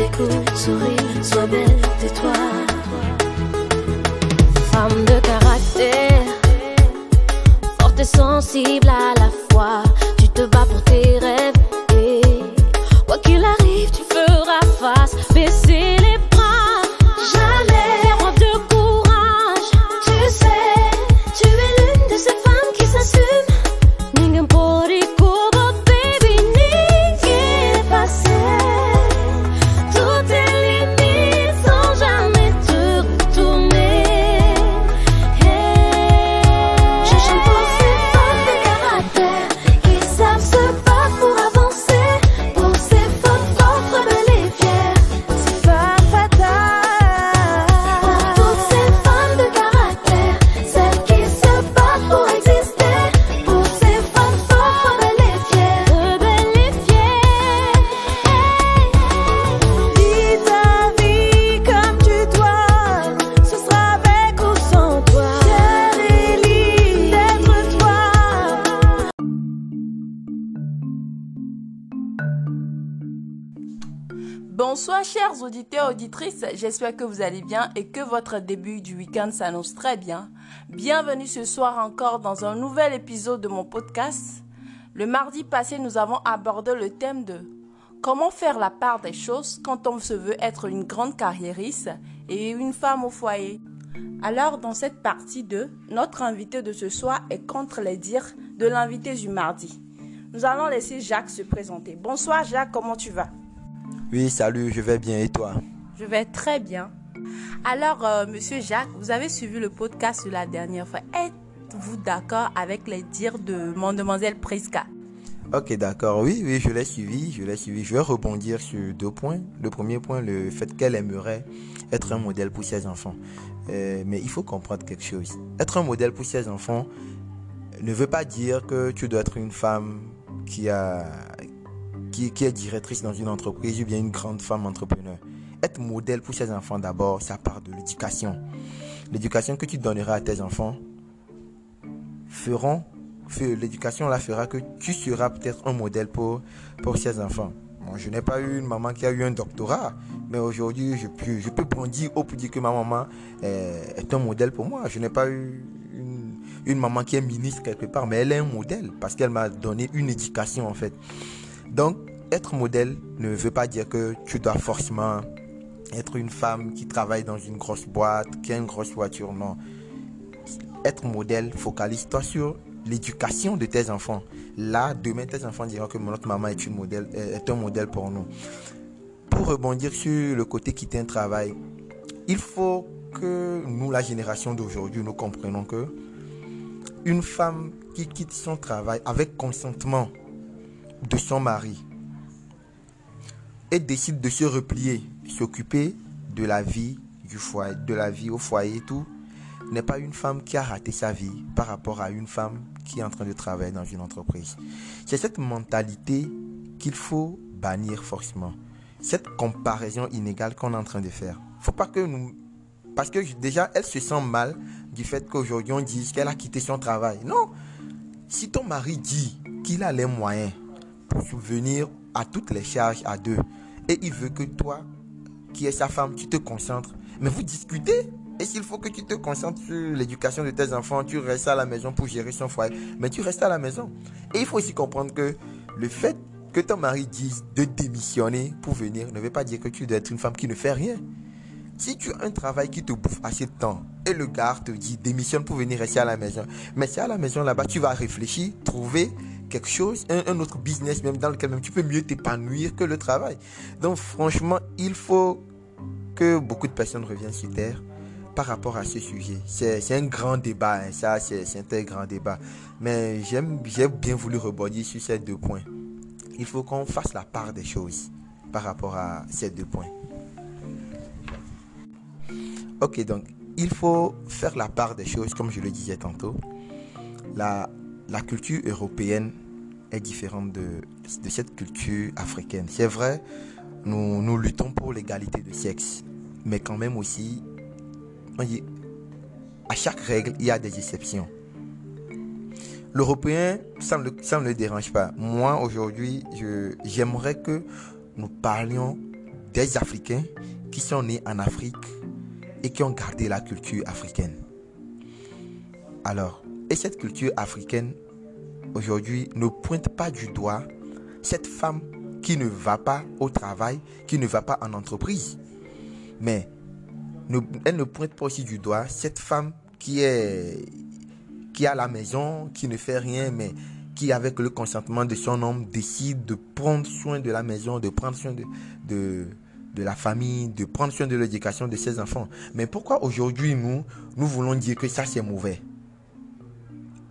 Écoute, souris, sois belle, tais-toi. Femme de caractère, forte et sensible à la Bonsoir chers auditeurs auditrices, j'espère que vous allez bien et que votre début du week-end s'annonce très bien. Bienvenue ce soir encore dans un nouvel épisode de mon podcast. Le mardi passé, nous avons abordé le thème de comment faire la part des choses quand on se veut être une grande carriériste et une femme au foyer. Alors dans cette partie 2, notre invité de ce soir est contre les dires de l'invité du mardi. Nous allons laisser Jacques se présenter. Bonsoir Jacques, comment tu vas? Oui, salut, je vais bien et toi? Je vais très bien. Alors, euh, monsieur Jacques, vous avez suivi le podcast de la dernière fois. Êtes-vous d'accord avec les dires de mademoiselle Priska Ok, d'accord. Oui, oui, je l'ai suivi, je l'ai suivi. Je vais rebondir sur deux points. Le premier point, le fait qu'elle aimerait être un modèle pour ses enfants. Euh, mais il faut comprendre quelque chose. Être un modèle pour ses enfants ne veut pas dire que tu dois être une femme qui a qui, est directrice dans une entreprise ou bien une grande femme entrepreneur. Être modèle pour ses enfants d'abord, ça part de l'éducation. L'éducation que tu donneras à tes enfants feront l'éducation là fera que tu seras peut-être un modèle pour, pour ses enfants. Je n'ai pas eu une maman qui a eu un doctorat, mais aujourd'hui, je peux, je peux brandir dire que ma maman euh, est un modèle pour moi. Je n'ai pas eu une, une maman qui est ministre quelque part, mais elle est un modèle parce qu'elle m'a donné une éducation en fait. Donc, être modèle ne veut pas dire que tu dois forcément être une femme qui travaille dans une grosse boîte, qui a une grosse voiture, non être modèle, focalise-toi sur l'éducation de tes enfants. Là, demain, tes enfants diront que notre maman est, une modèle, est un modèle pour nous. Pour rebondir sur le côté quitter un travail, il faut que nous, la génération d'aujourd'hui, nous comprenons que une femme qui quitte son travail avec consentement de son mari et décide de se replier, s'occuper de la vie du foyer, de la vie au foyer et tout, n'est pas une femme qui a raté sa vie par rapport à une femme qui est en train de travailler dans une entreprise. C'est cette mentalité qu'il faut bannir forcément. Cette comparaison inégale qu'on est en train de faire. Faut pas que nous... Parce que déjà, elle se sent mal du fait qu'aujourd'hui on dise qu'elle a quitté son travail. Non. Si ton mari dit qu'il a les moyens subvenir à toutes les charges à deux et il veut que toi, qui es sa femme, tu te concentres, mais vous discutez. Et s'il faut que tu te concentres sur l'éducation de tes enfants, tu restes à la maison pour gérer son foyer, mais tu restes à la maison. Et il faut aussi comprendre que le fait que ton mari dise de démissionner pour venir ne veut pas dire que tu dois être une femme qui ne fait rien. Si tu as un travail qui te bouffe assez de temps et le gars te dit démissionne pour venir rester à la maison, mais c'est à la maison là-bas, tu vas réfléchir, trouver quelque chose, un, autre business même dans lequel même tu peux mieux t'épanouir que le travail. Donc franchement, il faut que beaucoup de personnes reviennent sur terre par rapport à ce sujet. C'est un grand débat, hein, ça c'est un grand débat. Mais j'aime j'ai bien voulu rebondir sur ces deux points. Il faut qu'on fasse la part des choses par rapport à ces deux points. Ok, donc il faut faire la part des choses, comme je le disais tantôt. La culture européenne est différente de, cette culture africaine. C'est vrai, nous, luttons pour l'égalité de sexe, mais quand même aussi, à chaque règle, il y a des exceptions. L'Européen, ça ne, le- ça ne le dérange pas. Moi, aujourd'hui, j'aimerais que nous parlions des Africains qui sont nés en Afrique et qui ont gardé la culture africaine. Alors, et cette culture africaine, aujourd'hui, ne pointe pas du doigt cette femme qui ne va pas au travail, qui ne va pas en entreprise. Mais elle ne pointe pas aussi du doigt cette femme qui est qui à la maison, qui ne fait rien, mais qui, avec le consentement de son homme, décide de prendre soin de la maison, de prendre soin de, de la famille, de prendre soin de l'éducation de ses enfants. Mais pourquoi aujourd'hui, nous, nous voulons dire que ça, c'est mauvais?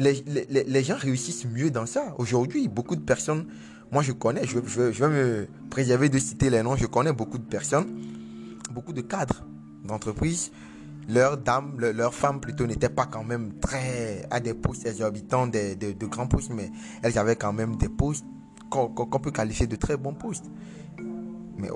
Les, les, les, gens réussissent mieux dans ça. Aujourd'hui, beaucoup de personnes, moi je connais, je, je, je vais me préserver de citer les noms, je connais beaucoup de personnes, beaucoup de cadres d'entreprise leurs dames, leurs femmes plutôt n'étaient pas quand même très à des postes exorbitants, de, de, grands postes, mais elles avaient quand même des postes qu'on peut qualifier de très bons postes. Mais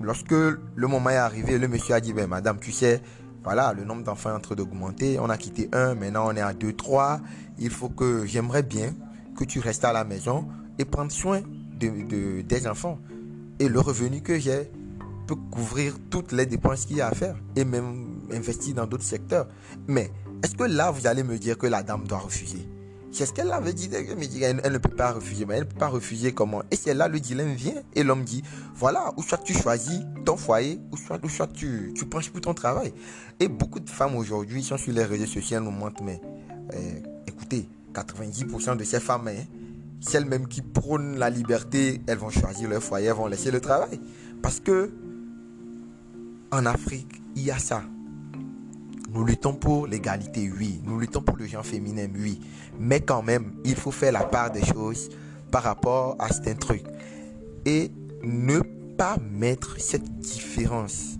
lorsque le moment est arrivé, le monsieur a dit, ben, madame, tu sais, voilà, le nombre d'enfants est en train d'augmenter. On a quitté un, maintenant on est à deux, trois. Il faut que j'aimerais bien que tu restes à la maison et prendre soin de, des enfants. Et le revenu que j'ai peut couvrir toutes les dépenses qu'il y a à faire et même investir dans d'autres secteurs. Mais est-ce que là, vous allez me dire que la dame doit refuser? C'est ce qu'elle avait dit. Elle, elle ne peut pas refuser. Mais elle ne peut pas refuser comment? Et c'est là le dilemme vient. Et l'homme dit, voilà, ou soit tu choisis ton foyer, ou soit, tu, tu penches pour ton travail. Et beaucoup de femmes aujourd'hui sont sur les réseaux sociaux, nous montrent, mais euh, écoutez, 90% de ces femmes, hein, celles même qui prônent la liberté, elles vont choisir leur foyer, elles vont laisser le travail. Parce que en Afrique, il y a ça. Nous luttons pour l'égalité, oui. Nous luttons pour le genre féminin, oui. Mais quand même, il faut faire la part des choses par rapport à un truc. Et ne pas mettre cette différence.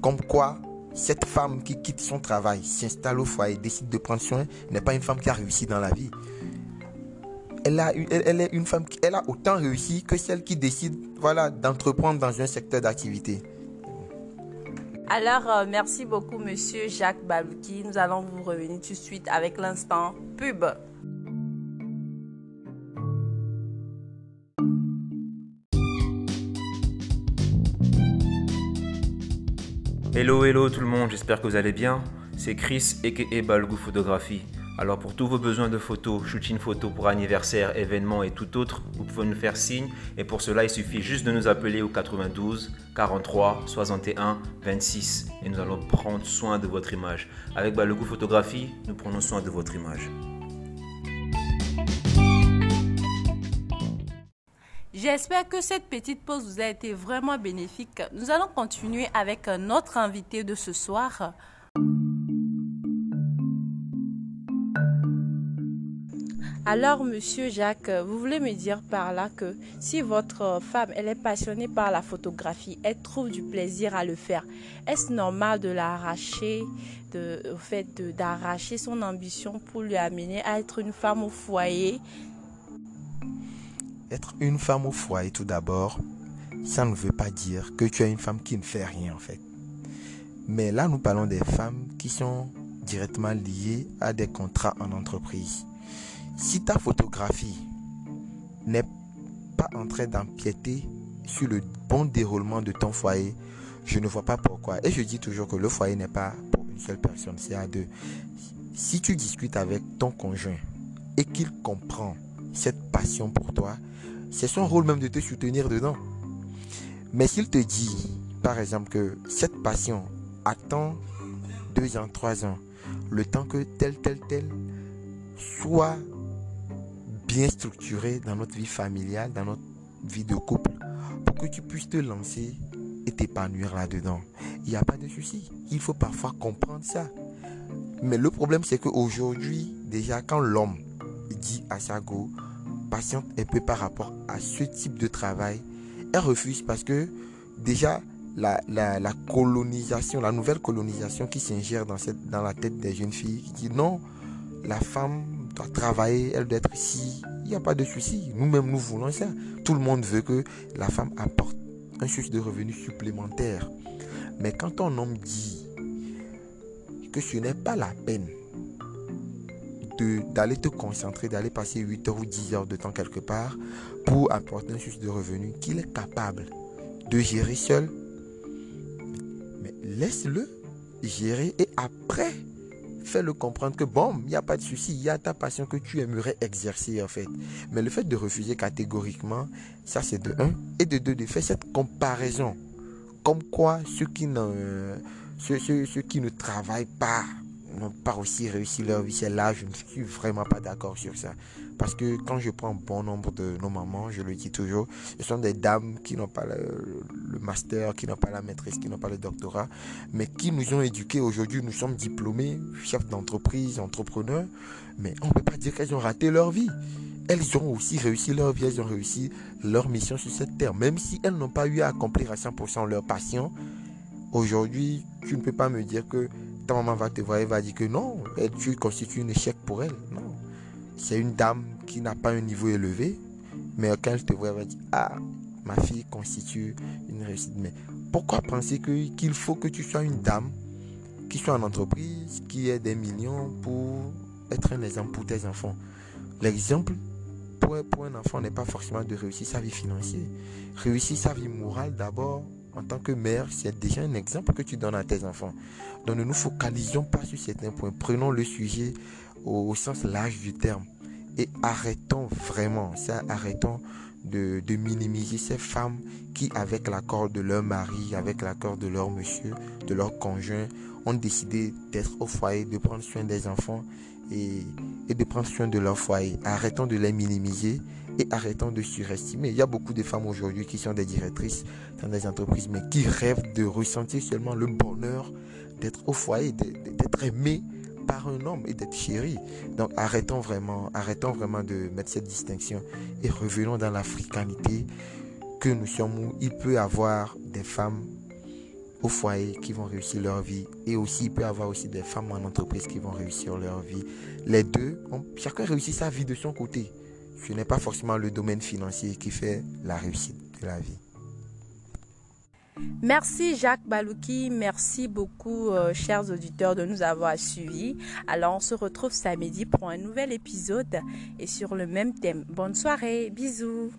Comme quoi, cette femme qui quitte son travail, s'installe au foyer, décide de prendre soin, n'est pas une femme qui a réussi dans la vie. Elle, a, est une femme qui a autant réussi que celle qui décide voilà, d'entreprendre dans un secteur d'activité. Alors, euh, merci beaucoup, monsieur Jacques Balouki. Nous allons vous revenir tout de suite avec l'instant pub. Hello, hello tout le monde, j'espère que vous allez bien. C'est Chris et Balgou Photographie. Alors pour tous vos besoins de photos, shooting photo pour anniversaire, événements et tout autre, vous pouvez nous faire signe et pour cela il suffit juste de nous appeler au 92 43 61 26 et nous allons prendre soin de votre image. Avec Balougou Photographie, nous prenons soin de votre image. J'espère que cette petite pause vous a été vraiment bénéfique. Nous allons continuer avec notre invité de ce soir. Alors, monsieur Jacques, vous voulez me dire par là que si votre femme, est passionnée par la photographie, elle trouve du plaisir à le faire, est-ce normal de l'arracher, au fait d'arracher son ambition pour lui amener à être une femme au foyer? Être une femme au foyer, tout d'abord, ça ne veut pas dire que tu es une femme qui ne fait rien, en fait. Mais là, nous parlons des femmes qui sont directement liées à des contrats en entreprise. Si ta photographie n'est pas en train d'empiéter sur le bon déroulement de ton foyer, je ne vois pas pourquoi. Et je dis toujours que le foyer n'est pas pour une seule personne, c'est à deux. Si tu discutes avec ton conjoint et qu'il comprend cette passion pour toi, c'est son rôle même de te soutenir dedans. Mais s'il te dit, par exemple, que cette passion attend deux ans, trois ans, le temps que tel, tel, tel soit bien structuré dans notre vie familiale, dans notre vie de couple, pour que tu puisses te lancer et t'épanouir là-dedans. Il n'y a pas de souci. Il faut parfois comprendre ça. Mais le problème, c'est qu'aujourd'hui, déjà, quand l'homme dit à sa go, patiente un peu par rapport à ce type de travail, elle refuse parce que déjà, la, colonisation, la nouvelle colonisation qui s'ingère dans, dans la tête des jeunes filles, qui dit non, la femme doit travailler, elle doit être ici. Il n'y a pas de souci. Nous-mêmes, nous voulons ça. Tout le monde veut que la femme apporte un source de revenus supplémentaire. Mais quand ton homme dit que ce n'est pas la peine d'aller te concentrer, d'aller passer 8 heures ou 10 heures de temps quelque part pour apporter un source de revenus, qu'il est capable de gérer seul. Mais laisse-le gérer et après, fais-le comprendre que bon, il n'y a pas de souci, il y a ta passion que tu aimerais exercer en fait. Mais le fait de refuser catégoriquement, ça c'est de un. Et de deux, de faire cette comparaison. Comme quoi ceux qui ne, ceux, ceux qui ne travaillent pas n'ont pas aussi réussi leur vie. C'est là, je ne suis vraiment pas d'accord sur ça. Parce que quand je prends bon nombre de nos mamans, je le dis toujours, ce sont des dames qui n'ont pas le, master, qui n'ont pas la maîtrise, qui n'ont pas le doctorat, mais qui nous ont éduqués. Aujourd'hui, nous sommes diplômés, chefs d'entreprise, entrepreneurs, mais on ne peut pas dire qu'elles ont raté leur vie. Elles ont aussi réussi leur vie, elles ont réussi leur mission sur cette terre. Même si elles n'ont pas eu à accomplir à 100% leur passion, aujourd'hui, tu ne peux pas me dire que ta maman va te voir et va dire que non, tu constitues un échec pour elle. Non. C'est une dame qui n'a pas un niveau élevé, mais quand elle te voit, elle va dire Ah, ma fille constitue une réussite. Mais pourquoi penser qu'il faut que tu sois une dame qui soit en entreprise, qui ait des millions pour être un exemple pour tes enfants? L'exemple pour, pour un enfant n'est pas forcément de réussir sa vie financière. Réussir sa vie morale d'abord, en tant que mère, c'est déjà un exemple que tu donnes à tes enfants. Donc ne nous focalisons pas sur certains points. Prenons le sujet au, sens large du terme. Et arrêtons vraiment, arrêtons de, de, minimiser ces femmes qui, avec l'accord de leur mari, avec l'accord de leur monsieur, de leur conjoint, ont décidé d'être au foyer, de prendre soin des enfants et, et, de prendre soin de leur foyer. Arrêtons de les minimiser et arrêtons de surestimer. Il y a beaucoup de femmes aujourd'hui qui sont des directrices dans des entreprises, mais qui rêvent de ressentir seulement le bonheur d'être au foyer, d'être aimées par un homme et d'être chéri. Donc arrêtons vraiment, arrêtons vraiment de mettre cette distinction et revenons dans l'africanité que nous sommes où il peut y avoir des femmes au foyer qui vont réussir leur vie et aussi il peut y avoir aussi des femmes en entreprise qui vont réussir leur vie. Les deux, chacun réussit sa vie de son côté. Ce n'est pas forcément le domaine financier qui fait la réussite de la vie. Merci Jacques Balouki, merci beaucoup euh, chers auditeurs de nous avoir suivis. Alors on se retrouve samedi pour un nouvel épisode et sur le même thème. Bonne soirée, bisous.